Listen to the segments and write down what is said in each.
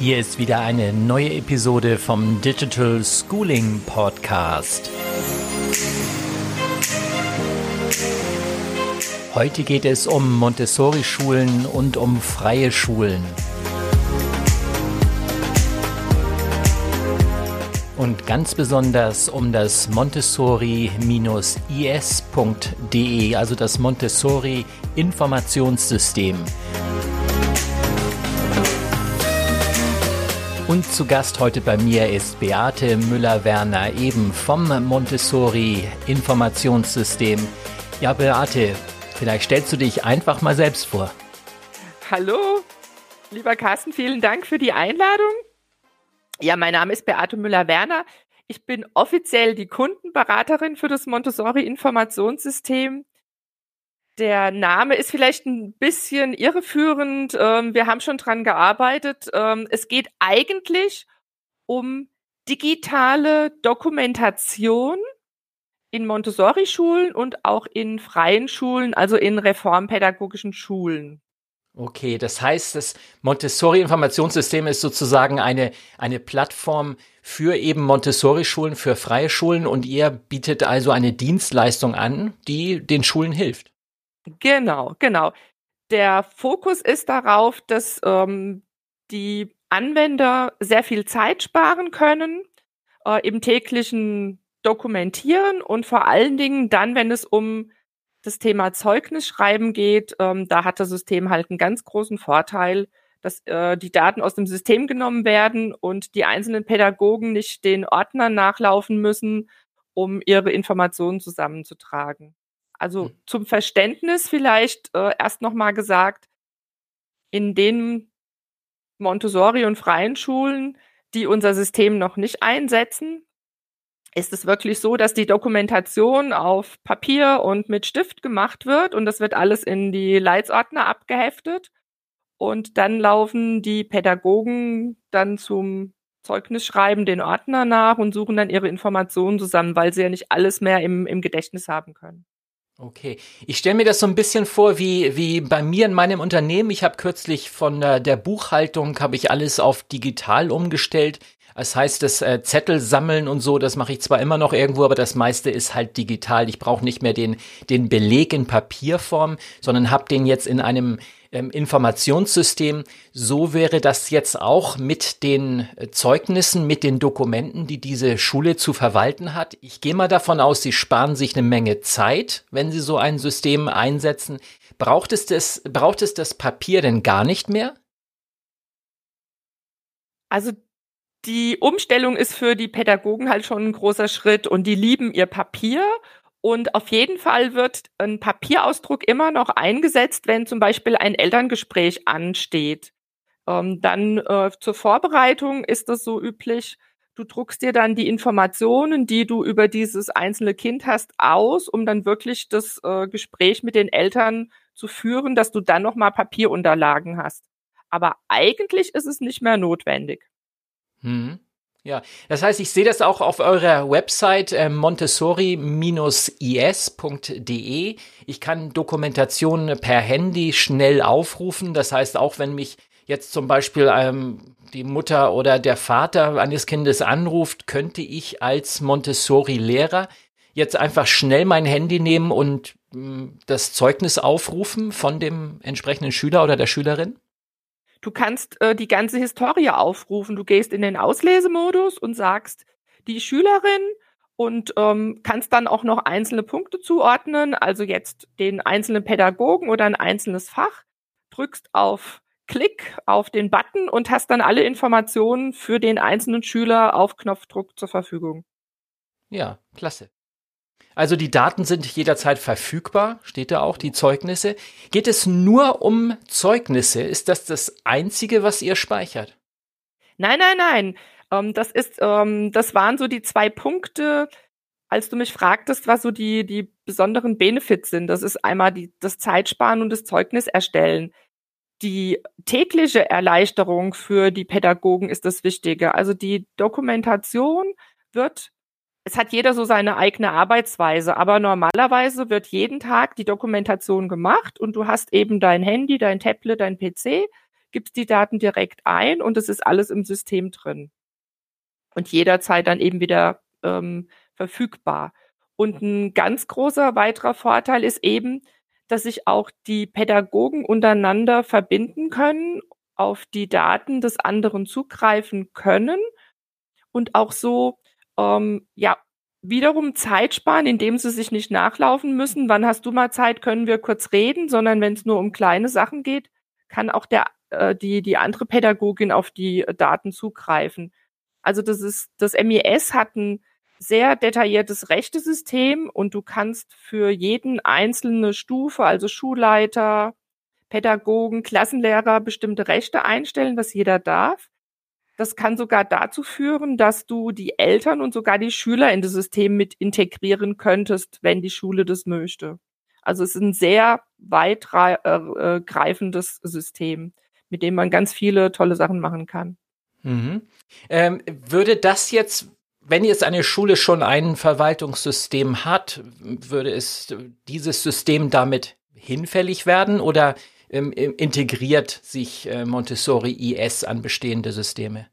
Hier ist wieder eine neue Episode vom Digital Schooling Podcast. Heute geht es um Montessori-Schulen und um freie Schulen. Und ganz besonders um das Montessori-is.de, also das Montessori Und zu Gast heute bei mir ist Beate Müller-Werner, eben vom Montessori Informationssystem. Ja, Beate, vielleicht stellst du dich einfach mal selbst vor. Hallo, lieber Carsten, vielen Dank für die Einladung. Ja, mein Name ist Beate Müller-Werner. Ich bin offiziell die Kundenberaterin für das Montessori Informationssystem der Name ist vielleicht ein bisschen irreführend. Ähm, wir haben schon dran gearbeitet. Ähm, es geht eigentlich um digitale Dokumentation in Montessori-Schulen und auch in freien Schulen, also in reformpädagogischen Schulen. Okay, das heißt, das Montessori-Informationssystem ist sozusagen eine, eine Plattform für eben Montessori-Schulen, für freie Schulen und ihr bietet also eine Dienstleistung an, die den Schulen hilft. Genau, genau. Der Fokus ist darauf, dass ähm, die Anwender sehr viel Zeit sparen können äh, im täglichen Dokumentieren und vor allen Dingen dann, wenn es um das Thema Zeugnisschreiben geht, ähm, da hat das System halt einen ganz großen Vorteil, dass äh, die Daten aus dem System genommen werden und die einzelnen Pädagogen nicht den Ordnern nachlaufen müssen, um ihre Informationen zusammenzutragen. Also mhm. zum Verständnis vielleicht äh, erst nochmal gesagt, in den Montessori und freien Schulen, die unser System noch nicht einsetzen, ist es wirklich so, dass die Dokumentation auf Papier und mit Stift gemacht wird und das wird alles in die Leitsordner abgeheftet. Und dann laufen die Pädagogen dann zum Zeugnisschreiben den Ordner nach und suchen dann ihre Informationen zusammen, weil sie ja nicht alles mehr im, im Gedächtnis haben können. Okay, ich stelle mir das so ein bisschen vor wie wie bei mir in meinem Unternehmen. Ich habe kürzlich von der, der Buchhaltung habe ich alles auf digital umgestellt. Das heißt, das äh, Zettel sammeln und so, das mache ich zwar immer noch irgendwo, aber das meiste ist halt digital. Ich brauche nicht mehr den den Beleg in Papierform, sondern habe den jetzt in einem ähm, Informationssystem. So wäre das jetzt auch mit den äh, Zeugnissen, mit den Dokumenten, die diese Schule zu verwalten hat. Ich gehe mal davon aus, Sie sparen sich eine Menge Zeit, wenn Sie so ein System einsetzen. Braucht es das, braucht es das Papier denn gar nicht mehr? Also die Umstellung ist für die Pädagogen halt schon ein großer Schritt und die lieben ihr Papier und auf jeden Fall wird ein Papierausdruck immer noch eingesetzt, wenn zum Beispiel ein Elterngespräch ansteht. Ähm, dann äh, zur Vorbereitung ist das so üblich. Du druckst dir dann die Informationen, die du über dieses einzelne Kind hast, aus, um dann wirklich das äh, Gespräch mit den Eltern zu führen, dass du dann nochmal Papierunterlagen hast. Aber eigentlich ist es nicht mehr notwendig. Hm. Ja, das heißt, ich sehe das auch auf eurer Website äh, montessori-is.de. Ich kann Dokumentationen per Handy schnell aufrufen. Das heißt, auch wenn mich jetzt zum Beispiel ähm, die Mutter oder der Vater eines Kindes anruft, könnte ich als Montessori-Lehrer jetzt einfach schnell mein Handy nehmen und mh, mm, das Zeugnis aufrufen von dem entsprechenden Schüler oder der Schülerin? Du kannst äh, die ganze Historie aufrufen. Du gehst in den Auslesemodus und sagst, die Schülerin und ähm, kannst dann auch noch einzelne Punkte zuordnen, also jetzt den einzelnen Pädagogen oder ein einzelnes Fach, drückst auf Klick auf den Button und hast dann alle Informationen für den einzelnen Schüler auf Knopfdruck zur Verfügung. Ja, klasse. Also die Daten sind jederzeit verfügbar, steht da auch, die Zeugnisse. Geht es nur um Zeugnisse? Ist das das Einzige, was ihr speichert? Nein, nein, nein. Ähm, das ist, ähm, das waren so die zwei Punkte, als du mich fragtest, was so die, die besonderen Benefits sind. Das ist einmal die, das Zeitsparen und das Zeugnis erstellen. Die tägliche Erleichterung für die Pädagogen ist das Wichtige. Also die Dokumentation wird es hat jeder so seine eigene Arbeitsweise, aber normalerweise wird jeden Tag die Dokumentation gemacht und du hast eben dein Handy, dein Tablet, dein PC, gibst die Daten direkt ein und es ist alles im System drin. Und jederzeit dann eben wieder ähm, verfügbar. Und ein ganz großer weiterer Vorteil ist eben, dass sich auch die Pädagogen untereinander verbinden können, auf die Daten des anderen zugreifen können und auch so ähm, ja wiederum Zeit sparen, indem sie sich nicht nachlaufen müssen. Wann hast du mal Zeit? Können wir kurz reden? Sondern wenn es nur um kleine Sachen geht, kann auch der äh, die die andere Pädagogin auf die Daten zugreifen. Also das ist das MES hat ein sehr detailliertes Rechtesystem und du kannst für jeden einzelne Stufe, also Schulleiter, Pädagogen, Klassenlehrer bestimmte Rechte einstellen, was jeder darf. Das kann sogar dazu führen, dass du die Eltern und sogar die Schüler in das System mit integrieren könntest, wenn die Schule das möchte. Also es ist ein sehr weit äh, äh, System, mit dem man ganz viele tolle Sachen machen kann. Mhm. Ähm, würde das jetzt wenn jetzt eine Schule schon ein Verwaltungssystem hat, würde es dieses System damit hinfällig werden oder ähm, integriert sich äh, Montessori IS an bestehende Systeme?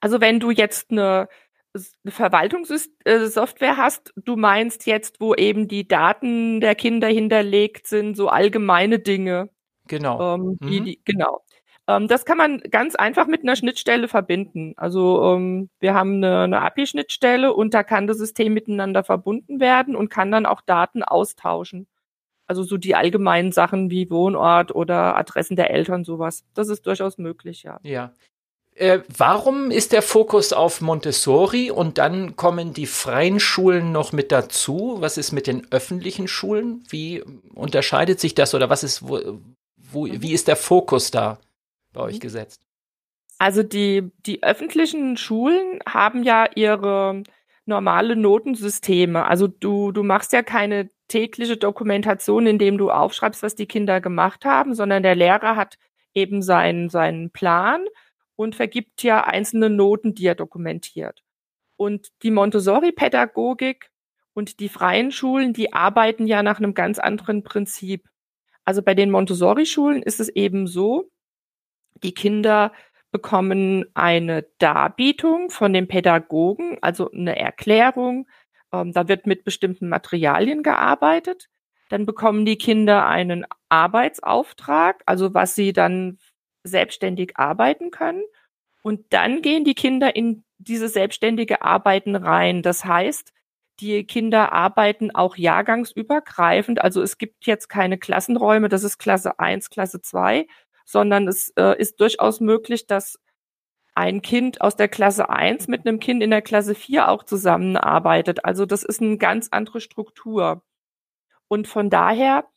Also wenn du jetzt eine, eine Verwaltungssoftware hast, du meinst jetzt, wo eben die Daten der Kinder hinterlegt sind, so allgemeine Dinge. Genau. Ähm, die, mhm. die, genau. Ähm, das kann man ganz einfach mit einer Schnittstelle verbinden. Also ähm, wir haben eine, eine API-Schnittstelle und da kann das System miteinander verbunden werden und kann dann auch Daten austauschen. Also so die allgemeinen Sachen wie Wohnort oder Adressen der Eltern, sowas. Das ist durchaus möglich, ja. Ja. Äh, warum ist der Fokus auf Montessori und dann kommen die freien Schulen noch mit dazu? Was ist mit den öffentlichen Schulen? Wie unterscheidet sich das oder was ist, wo, wo, mhm. wie ist der Fokus da bei euch mhm. gesetzt? Also die, die öffentlichen Schulen haben ja ihre normale Notensysteme. Also du, du machst ja keine tägliche Dokumentation, indem du aufschreibst, was die Kinder gemacht haben, sondern der Lehrer hat eben seinen, seinen Plan und vergibt ja einzelne Noten, die er dokumentiert. Und die Montessori-Pädagogik und die freien Schulen, die arbeiten ja nach einem ganz anderen Prinzip. Also bei den Montessori-Schulen ist es eben so, die Kinder bekommen eine Darbietung von dem Pädagogen, also eine Erklärung, ähm, da wird mit bestimmten Materialien gearbeitet. Dann bekommen die Kinder einen Arbeitsauftrag, also was sie dann selbstständig arbeiten können. Und dann gehen die Kinder in diese selbstständige Arbeiten rein. Das heißt, die Kinder arbeiten auch jahrgangsübergreifend. Also es gibt jetzt keine Klassenräume, das ist Klasse 1, Klasse 2, sondern es äh, ist durchaus möglich, dass ein Kind aus der Klasse 1 mit einem Kind in der Klasse 4 auch zusammenarbeitet. Also das ist eine ganz andere Struktur. Und von daher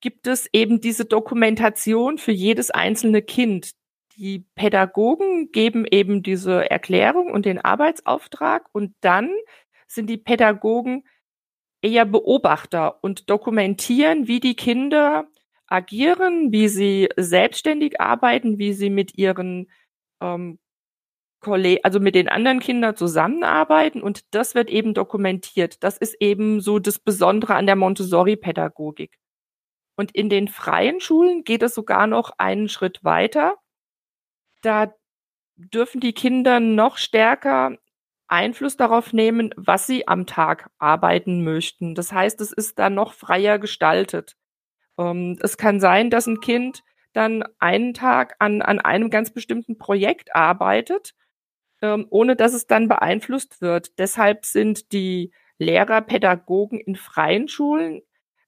gibt es eben diese Dokumentation für jedes einzelne Kind. Die Pädagogen geben eben diese Erklärung und den Arbeitsauftrag und dann sind die Pädagogen eher Beobachter und dokumentieren, wie die Kinder agieren, wie sie selbstständig arbeiten, wie sie mit ihren ähm, also mit den anderen Kindern zusammenarbeiten und das wird eben dokumentiert. Das ist eben so das Besondere an der Montessori-Pädagogik. Und in den freien Schulen geht es sogar noch einen Schritt weiter. Da dürfen die Kinder noch stärker Einfluss darauf nehmen, was sie am Tag arbeiten möchten. Das heißt, es ist da noch freier gestaltet. Ähm, es kann sein, dass ein Kind dann einen Tag an, an einem ganz bestimmten Projekt arbeitet, ähm, ohne dass es dann beeinflusst wird. Deshalb sind die Lehrer, Pädagogen in freien Schulen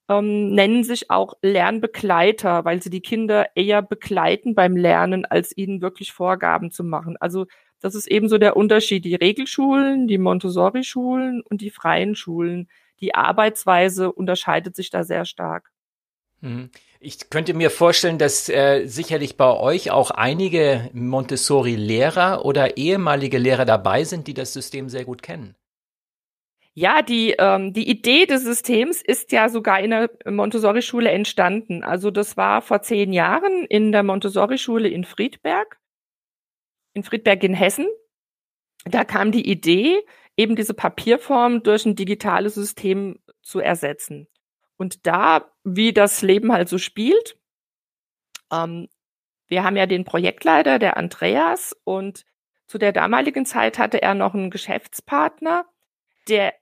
ähm, nennen sich auch Lernbegleiter, weil sie die Kinder eher begleiten beim Lernen, als ihnen wirklich Vorgaben zu machen. Also das ist ebenso der Unterschied. Die Regelschulen, die Montessori-Schulen und die freien Schulen. Die Arbeitsweise unterscheidet sich da sehr stark. Mhm. Ich könnte mir vorstellen, dass äh, sicherlich bei euch auch einige Montessori-Lehrer oder ehemalige Lehrer dabei sind, die das System sehr gut kennen. Ja, die, ähm, die Idee des Systems ist ja sogar in der Montessori-Schule entstanden. Also das war vor zehn Jahren in der Montessori-Schule in Friedberg, in Friedberg in Hessen. Da kam die Idee, eben diese Papierform durch ein digitales System zu ersetzen. Und da, wie das Leben halt so spielt, ähm, wir haben ja den Projektleiter, der Andreas, und zu der damaligen Zeit hatte er noch einen Geschäftspartner, der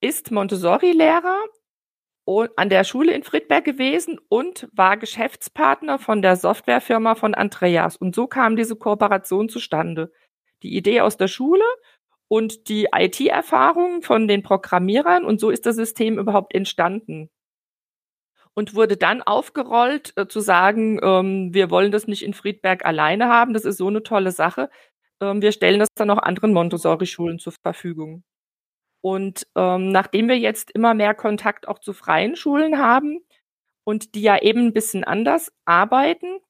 ist Montessori-Lehrer an der Schule in Friedberg gewesen und war Geschäftspartner von der Softwarefirma von Andreas. Und so kam diese Kooperation zustande. Die Idee aus der Schule und die IT-Erfahrung von den Programmierern und so ist das System überhaupt entstanden. Und wurde dann aufgerollt, äh, zu sagen, ähm, wir wollen das nicht in Friedberg alleine haben, das ist so eine tolle Sache. Ähm, wir stellen das dann auch anderen Montessori-Schulen zur Verfügung. Und ähm, nachdem wir jetzt immer mehr Kontakt auch zu freien Schulen haben und die ja eben ein bisschen anders arbeiten,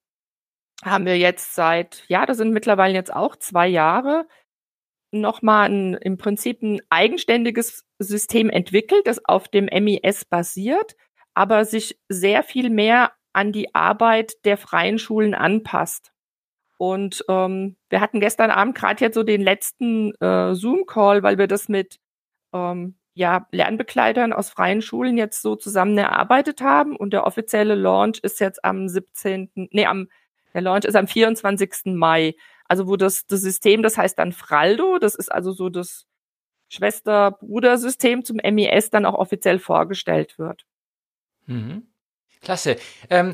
haben wir jetzt seit, ja, das sind mittlerweile jetzt auch zwei Jahre, nochmal ein, im Prinzip ein eigenständiges System entwickelt, das auf dem MIS basiert, aber sich sehr viel mehr an die Arbeit der freien Schulen anpasst. Und ähm, wir hatten gestern Abend gerade jetzt so den letzten äh, Zoom-Call, weil wir das mit ähm, ja, Lernbegleitern aus freien Schulen jetzt so zusammen erarbeitet haben. Und der offizielle Launch ist jetzt am 17., nee, am, der Launch ist am 24. Mai. Also wo das, das System, das heißt dann Fraldo, das ist also so das Schwester-Bruder-System zum MES dann auch offiziell vorgestellt wird. Mhm. Klasse. Ähm,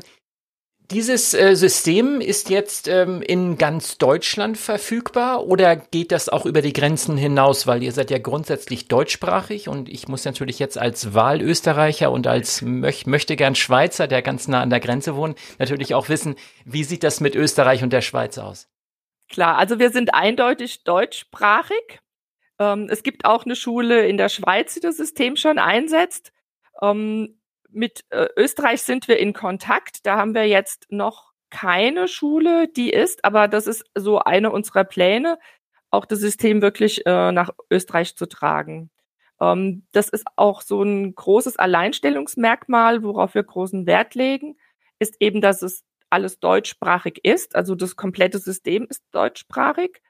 dieses äh, System ist jetzt ähm, in ganz Deutschland verfügbar oder geht das auch über die Grenzen hinaus? Weil ihr seid ja grundsätzlich deutschsprachig und ich muss natürlich jetzt als Wahlösterreicher und als möch möchte gern Schweizer, der ganz nah an der Grenze wohnt, natürlich auch wissen, wie sieht das mit Österreich und der Schweiz aus? Klar, also wir sind eindeutig deutschsprachig. Ähm, es gibt auch eine Schule in der Schweiz, die das System schon einsetzt. Ähm, mit äh, Österreich sind wir in Kontakt. Da haben wir jetzt noch keine Schule, die ist, aber das ist so eine unserer Pläne, auch das System wirklich äh, nach Österreich zu tragen. Ähm, das ist auch so ein großes Alleinstellungsmerkmal, worauf wir großen Wert legen, ist eben, dass es alles deutschsprachig ist. Also das komplette System ist deutschsprachig.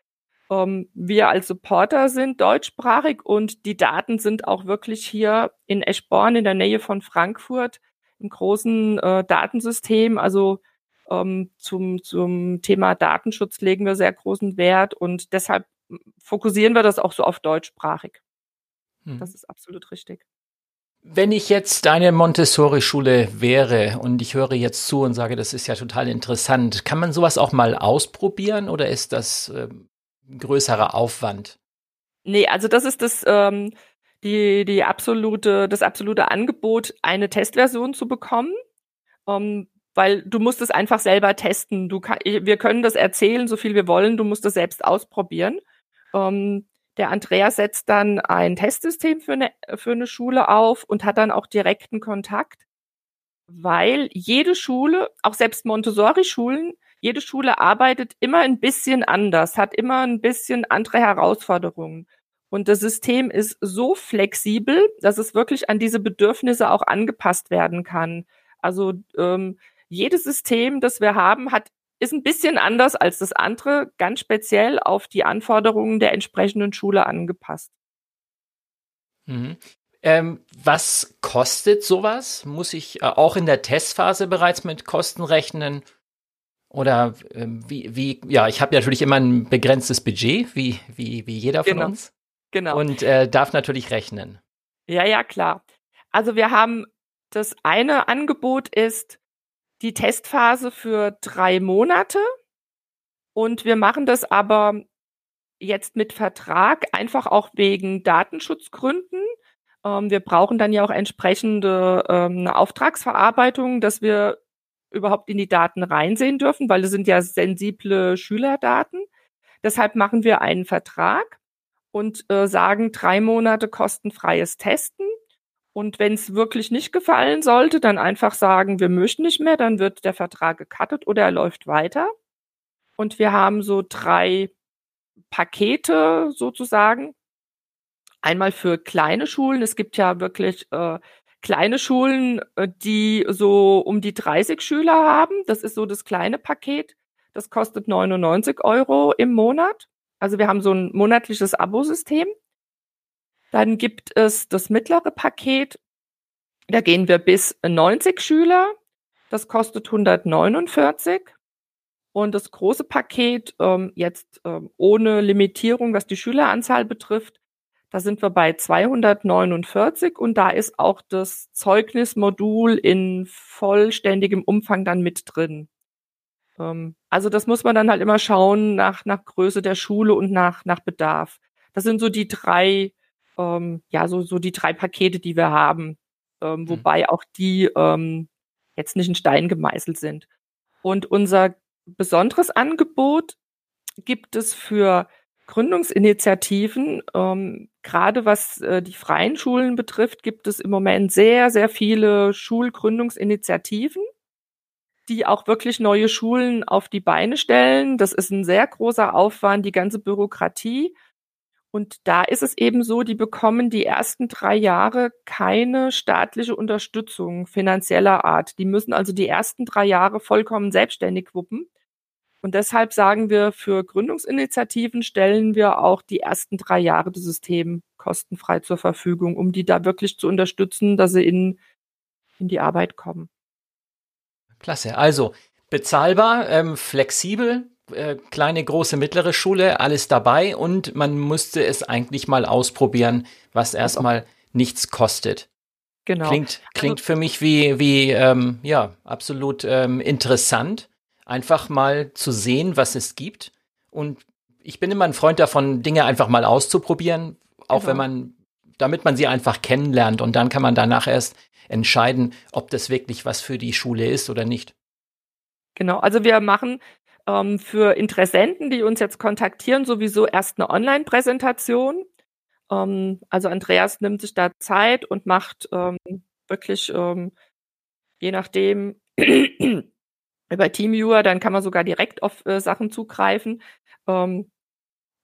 Ähm, wir als Supporter sind deutschsprachig und die Daten sind auch wirklich hier in Eschborn in der Nähe von Frankfurt im großen äh, Datensystem. Also ähm, zum, zum Thema Datenschutz legen wir sehr großen Wert und deshalb fokussieren wir das auch so auf deutschsprachig. Hm. Das ist absolut richtig. Wenn ich jetzt eine Montessori-Schule wäre und ich höre jetzt zu und sage, das ist ja total interessant, kann man sowas auch mal ausprobieren oder ist das ähm, größerer Aufwand. Nee, also das ist das, ähm, die, die absolute, das absolute Angebot, eine Testversion zu bekommen. Ähm, weil du musst es einfach selber testen. Du kann, wir können das erzählen, so viel wir wollen, du musst es selbst ausprobieren. Ähm, der Andreas setzt dann ein Testsystem für eine, für eine Schule auf und hat dann auch direkten Kontakt, weil jede Schule, auch selbst Montessori-Schulen, jede Schule arbeitet immer ein bisschen anders, hat immer ein bisschen andere Herausforderungen. Und das System ist so flexibel, dass es wirklich an diese Bedürfnisse auch angepasst werden kann. Also ähm, jedes System, das wir haben, hat ist ein bisschen anders als das andere, ganz speziell auf die Anforderungen der entsprechenden Schule angepasst. Mhm. Ähm, was kostet sowas? Muss ich äh, auch in der Testphase bereits mit Kosten rechnen? Oder ähm, wie, wie, ja, ich habe natürlich immer ein begrenztes Budget, wie, wie, wie jeder von genau. uns. Genau. Und äh, darf natürlich rechnen. Ja, ja, klar. Also wir haben das eine Angebot ist die Testphase für drei Monate. Und wir machen das aber jetzt mit Vertrag, einfach auch wegen Datenschutzgründen. Ähm, wir brauchen dann ja auch entsprechende ähm, Auftragsverarbeitung, dass wir überhaupt in die Daten reinsehen dürfen, weil das sind ja sensible Schülerdaten. Deshalb machen wir einen Vertrag und äh, sagen drei Monate kostenfreies Testen. Und wenn es wirklich nicht gefallen sollte, dann einfach sagen, wir möchten nicht mehr, dann wird der Vertrag gecuttet oder er läuft weiter. Und wir haben so drei Pakete sozusagen. Einmal für kleine Schulen. Es gibt ja wirklich äh, kleine Schulen, äh, die so um die 30 Schüler haben. Das ist so das kleine Paket. Das kostet 99 Euro im Monat. Also wir haben so ein monatliches Abosystem. Dann gibt es das mittlere Paket. Da gehen wir bis 90 Schüler. Das kostet 149. Und das große Paket, ähm, jetzt ähm, ohne Limitierung, was die Schüleranzahl betrifft, da sind wir bei 249 und da ist auch das Zeugnismodul in vollständigem Umfang dann mit drin. Ähm, also das muss man dann halt immer schauen nach, nach Größe der Schule und nach, nach Bedarf. Das sind so die drei, ähm, ja, so, so die drei Pakete, die wir haben. Ähm, mhm. wobei auch die ähm, jetzt nicht in Stein gemeißelt sind. Und unser besonderes Angebot gibt es für Gründungsinitiativen. Ähm, gerade was äh, die freien Schulen betrifft, gibt es im Moment sehr, sehr viele Schulgründungsinitiativen, die auch wirklich neue Schulen auf die Beine stellen. Das ist ein sehr großer Aufwand, die ganze Bürokratie. Und da ist es eben so, die bekommen die ersten drei Jahre keine staatliche Unterstützung finanzieller Art. Die müssen also die ersten drei Jahre vollkommen selbstständig wuppen. Und deshalb sagen wir, für Gründungsinitiativen stellen wir auch die ersten drei Jahre des Systems kostenfrei zur Verfügung, um die da wirklich zu unterstützen, dass sie in, in die Arbeit kommen. Klasse. Also bezahlbar, ähm, flexibel, äh, kleine, große, mittlere Schule, alles dabei und man musste es eigentlich mal ausprobieren, was erstmal nichts kostet. Genau. Klingt, klingt also, für mich wie, wie ähm, ja, absolut ähm, interessant, einfach mal zu sehen, was es gibt. Und ich bin immer ein Freund davon, Dinge einfach mal auszuprobieren, auch genau. wenn man, damit man sie einfach kennenlernt und dann kann man danach erst entscheiden, ob das wirklich was für die Schule ist oder nicht. Genau, also wir machen ähm, für Interessenten, die uns jetzt kontaktieren, sowieso erst eine Online-Präsentation. Ähm, also Andreas nimmt sich da Zeit und macht ähm, wirklich, ähm, je nachdem, über TeamViewer, dann kann man sogar direkt auf äh, Sachen zugreifen. Ähm,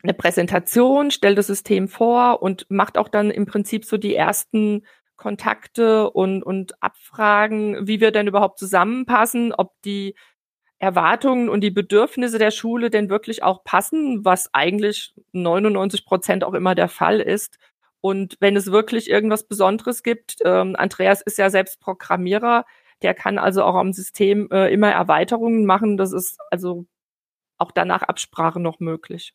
eine Präsentation, stellt das System vor und macht auch dann im Prinzip so die ersten Kontakte und, und Abfragen, wie wir denn überhaupt zusammenpassen, ob die Erwartungen und die Bedürfnisse der Schule denn wirklich auch passen, was eigentlich 99 Prozent auch immer der Fall ist. Und wenn es wirklich irgendwas Besonderes gibt, ähm, Andreas ist ja selbst Programmierer, der kann also auch am System äh, immer Erweiterungen machen. Das ist also auch danach Absprache noch möglich.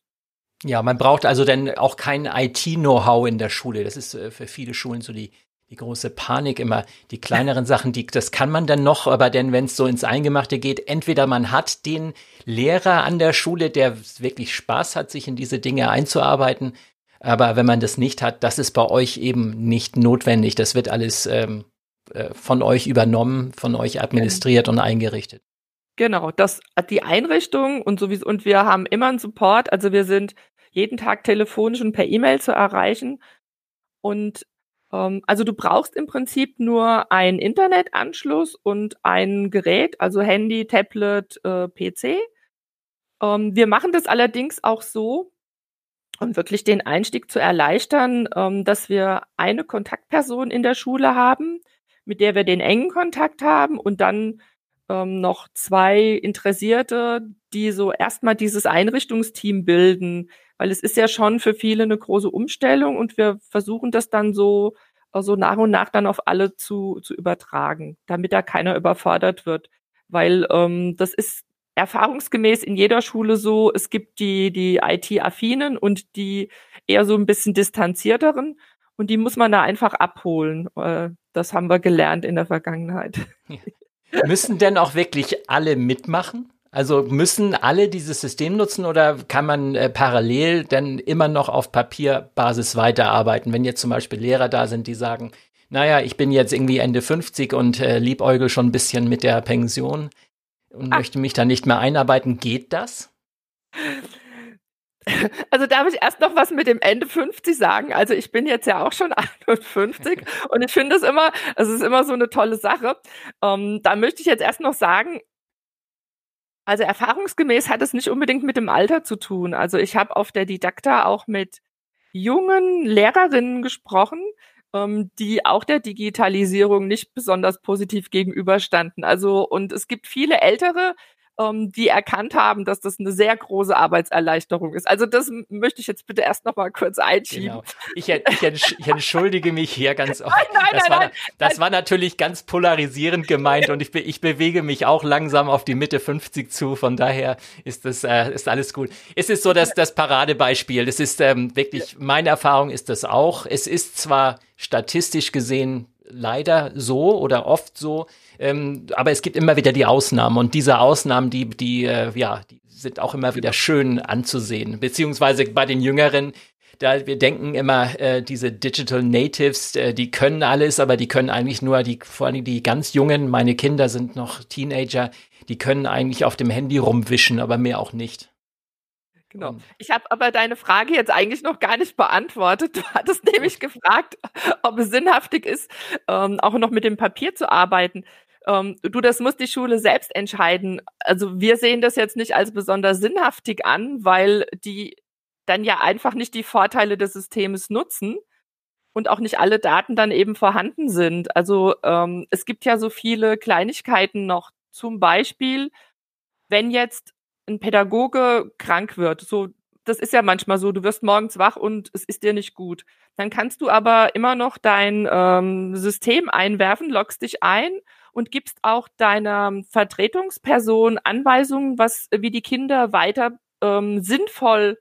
Ja, man braucht also dann auch kein IT-Know-how in der Schule. Das ist äh, für viele Schulen so die die große Panik immer, die kleineren Sachen, die, das kann man dann noch, aber denn wenn es so ins Eingemachte geht, entweder man hat den Lehrer an der Schule, der wirklich Spaß hat, sich in diese Dinge einzuarbeiten, aber wenn man das nicht hat, das ist bei euch eben nicht notwendig. Das wird alles ähm, äh, von euch übernommen, von euch administriert und eingerichtet. Genau, das die Einrichtung und sowieso und wir haben immer einen Support, also wir sind jeden Tag telefonisch und per E-Mail zu erreichen und also du brauchst im Prinzip nur einen Internetanschluss und ein Gerät, also Handy, Tablet, äh, PC. Ähm, wir machen das allerdings auch so, um wirklich den Einstieg zu erleichtern, ähm, dass wir eine Kontaktperson in der Schule haben, mit der wir den engen Kontakt haben und dann ähm, noch zwei Interessierte, die so erstmal dieses Einrichtungsteam bilden, weil es ist ja schon für viele eine große Umstellung und wir versuchen das dann so, so nach und nach dann auf alle zu, zu übertragen, damit da keiner überfordert wird. Weil ähm, das ist erfahrungsgemäß in jeder Schule so, es gibt die, die IT-Affinen und die eher so ein bisschen distanzierteren und die muss man da einfach abholen. Äh, das haben wir gelernt in der Vergangenheit. Ja. Müssen denn auch wirklich alle mitmachen? Also müssen alle dieses System nutzen oder kann man äh, parallel dann immer noch auf Papierbasis weiterarbeiten? Wenn jetzt zum Beispiel Lehrer da sind, die sagen, naja, ich bin jetzt irgendwie Ende 50 und äh, liebäugel schon ein bisschen mit der Pension und ah. möchte mich da nicht mehr einarbeiten, geht das? Also darf ich erst noch was mit dem Ende 50 sagen. Also ich bin jetzt ja auch schon 51 und ich finde es immer, es ist immer so eine tolle Sache. Ähm, da möchte ich jetzt erst noch sagen, also erfahrungsgemäß hat es nicht unbedingt mit dem Alter zu tun. Also ich habe auf der Didakta auch mit jungen Lehrerinnen gesprochen, ähm, die auch der Digitalisierung nicht besonders positiv gegenüberstanden. Also und es gibt viele ältere ähm, die erkannt haben, dass das eine sehr große Arbeitserleichterung ist. Also das möchte ich jetzt bitte erst noch mal kurz einschieben. Genau. Ich, ich, ich, entschuldige mich hier ganz oft. Nein, nein, das, nein, war, nein, das war natürlich ganz polarisierend gemeint und ich, ich bewege mich auch langsam auf die Mitte 50 zu. Von daher ist das äh, ist alles gut. Es ist so, dass das Paradebeispiel. Das ist ähm, wirklich meine Erfahrung ist das auch. Es ist zwar statistisch gesehen leider so oder oft so, ähm, aber es gibt immer wieder die Ausnahmen und diese Ausnahmen, die, die, äh, ja, die sind auch immer wieder schön anzusehen. Beziehungsweise bei den Jüngeren, da wir denken immer, äh, diese Digital Natives, äh, die können alles, aber die können eigentlich nur die, vor allem die ganz Jungen, meine Kinder sind noch Teenager, die können eigentlich auf dem Handy rumwischen, aber mehr auch nicht. Genau. Ich habe aber deine Frage jetzt eigentlich noch gar nicht beantwortet. Du hattest nämlich gefragt, ob es sinnhaftig ist, ähm, auch noch mit dem Papier zu arbeiten. Ähm, du, das muss die Schule selbst entscheiden. Also wir sehen das jetzt nicht als besonders sinnhaftig an, weil die dann ja einfach nicht die Vorteile des Systems nutzen und auch nicht alle Daten dann eben vorhanden sind. Also ähm, es gibt ja so viele Kleinigkeiten noch. Zum Beispiel, wenn jetzt ein Pädagoge krank wird, so das ist ja manchmal so, du wirst morgens wach und es ist dir nicht gut. Dann kannst du aber immer noch dein ähm, System einwerfen, loggst dich ein und gibst auch deiner Vertretungsperson Anweisungen, was wie die Kinder weiter ähm, sinnvoll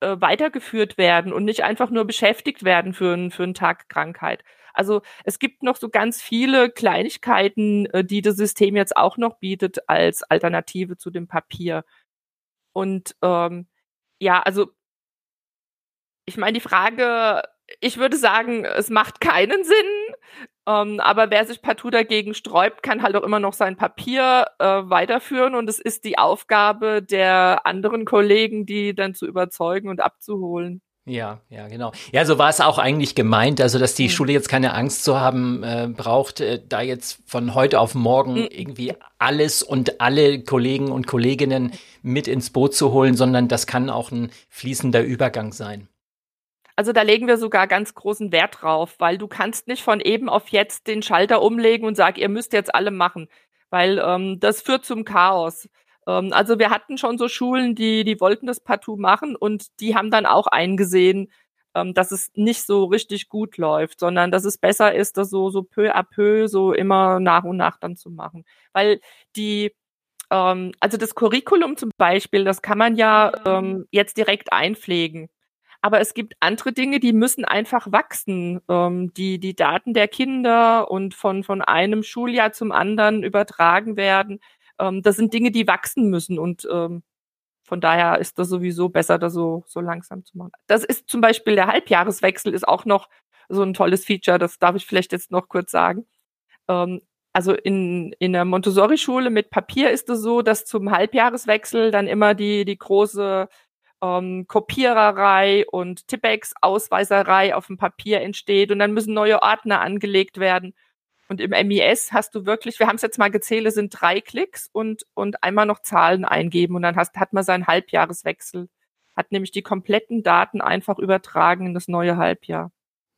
äh, weitergeführt werden und nicht einfach nur beschäftigt werden für, für einen Tag Krankheit. Also es gibt noch so ganz viele Kleinigkeiten, äh, die das System jetzt auch noch bietet als Alternative zu dem Papier. Und ähm, ja, also ich meine, die Frage, ich würde sagen, es macht keinen Sinn, ähm, aber wer sich partout dagegen sträubt, kann halt auch immer noch sein Papier äh, weiterführen und es ist die Aufgabe der anderen Kollegen, die dann zu überzeugen und abzuholen. Ja, ja, genau. Ja, so war es auch eigentlich gemeint, also dass die mhm. Schule jetzt keine Angst zu haben äh, braucht, äh, da jetzt von heute auf morgen mhm. irgendwie alles und alle Kollegen und Kolleginnen mit ins Boot zu holen, sondern das kann auch ein fließender Übergang sein. Also da legen wir sogar ganz großen Wert drauf, weil du kannst nicht von eben auf jetzt den Schalter umlegen und sagen, ihr müsst jetzt alle machen, weil ähm, das führt zum Chaos. Ähm, also wir hatten schon so Schulen, die, die wollten das partout machen und die haben dann auch eingesehen, ähm, dass es nicht so richtig gut läuft, sondern dass es besser ist, das so, so peu à peu, so immer nach und nach dann zu machen. Weil die, ähm, also das Curriculum zum Beispiel, das kann man ja ähm, jetzt direkt einpflegen. Aber es gibt andere Dinge, die müssen einfach wachsen. Ähm, die, die Daten der Kinder und von, von einem Schuljahr zum anderen übertragen werden ähm, das sind Dinge, die wachsen müssen und ähm, von daher ist das sowieso besser, da so, so langsam zu machen. Das ist zum Beispiel der Halbjahreswechsel ist auch noch so ein tolles Feature, das darf ich vielleicht jetzt noch kurz sagen. Ähm, also in, in der Montessori-Schule mit Papier ist es so, dass zum Halbjahreswechsel dann immer die, die große ähm, Kopiererei und Tippex-Ausweiserei auf dem Papier entsteht und dann müssen neue Ordner angelegt werden. Und im MIS hast du wirklich, wir haben es jetzt mal gezählt, es sind drei Klicks und, und einmal noch Zahlen eingeben und dann hast, hat man seinen Halbjahreswechsel. Hat nämlich die kompletten Daten einfach übertragen in das neue Halbjahr.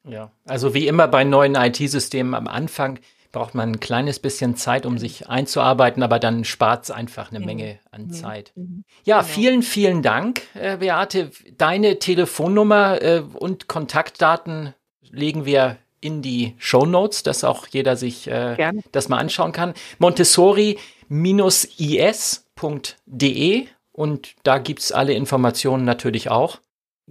Ja, also wie immer bei neuen IT-Systemen am Anfang braucht man ein kleines bisschen Zeit, um sich einzuarbeiten, aber dann spart es einfach eine Menge an mhm. Zeit. Mhm. Ja, genau. vielen, vielen Dank, äh, Beate. Deine Telefonnummer äh, und Kontaktdaten legen wir in die Show Notes, dass auch jeder sich äh, das mal anschauen kann. Montessori-is.de und da gibt's alle Informationen natürlich auch.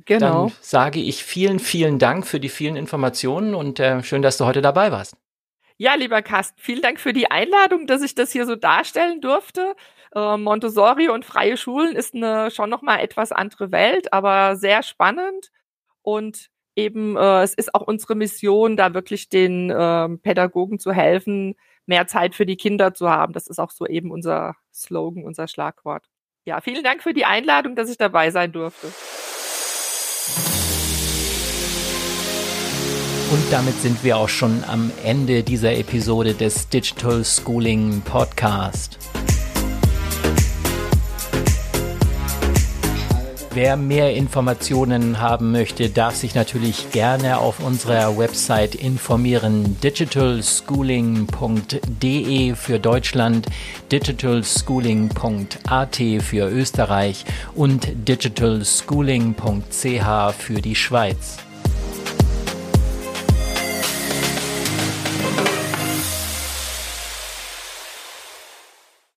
Genau. Dann sage ich vielen, vielen Dank für die vielen Informationen und äh, schön, dass du heute dabei warst. Ja, lieber Carsten, vielen Dank für die Einladung, dass ich das hier so darstellen durfte. Äh, Montessori und freie Schulen ist eine schon noch mal etwas andere Welt, aber sehr spannend und eben, äh, es ist auch unsere Mission, da wirklich den äh, Pädagogen zu helfen, mehr Zeit für die Kinder zu haben. Das ist auch so eben unser Slogan, unser Schlagwort. Ja, vielen Dank für die Einladung, dass ich dabei sein durfte. Und damit sind wir auch schon am Ende dieser Episode des Digital Schooling Podcast. Wer mehr Informationen haben möchte, darf sich natürlich gerne auf unserer Website informieren. digitalschooling.de für Deutschland, digitalschooling.at für Österreich und digitalschooling.ch für die Schweiz.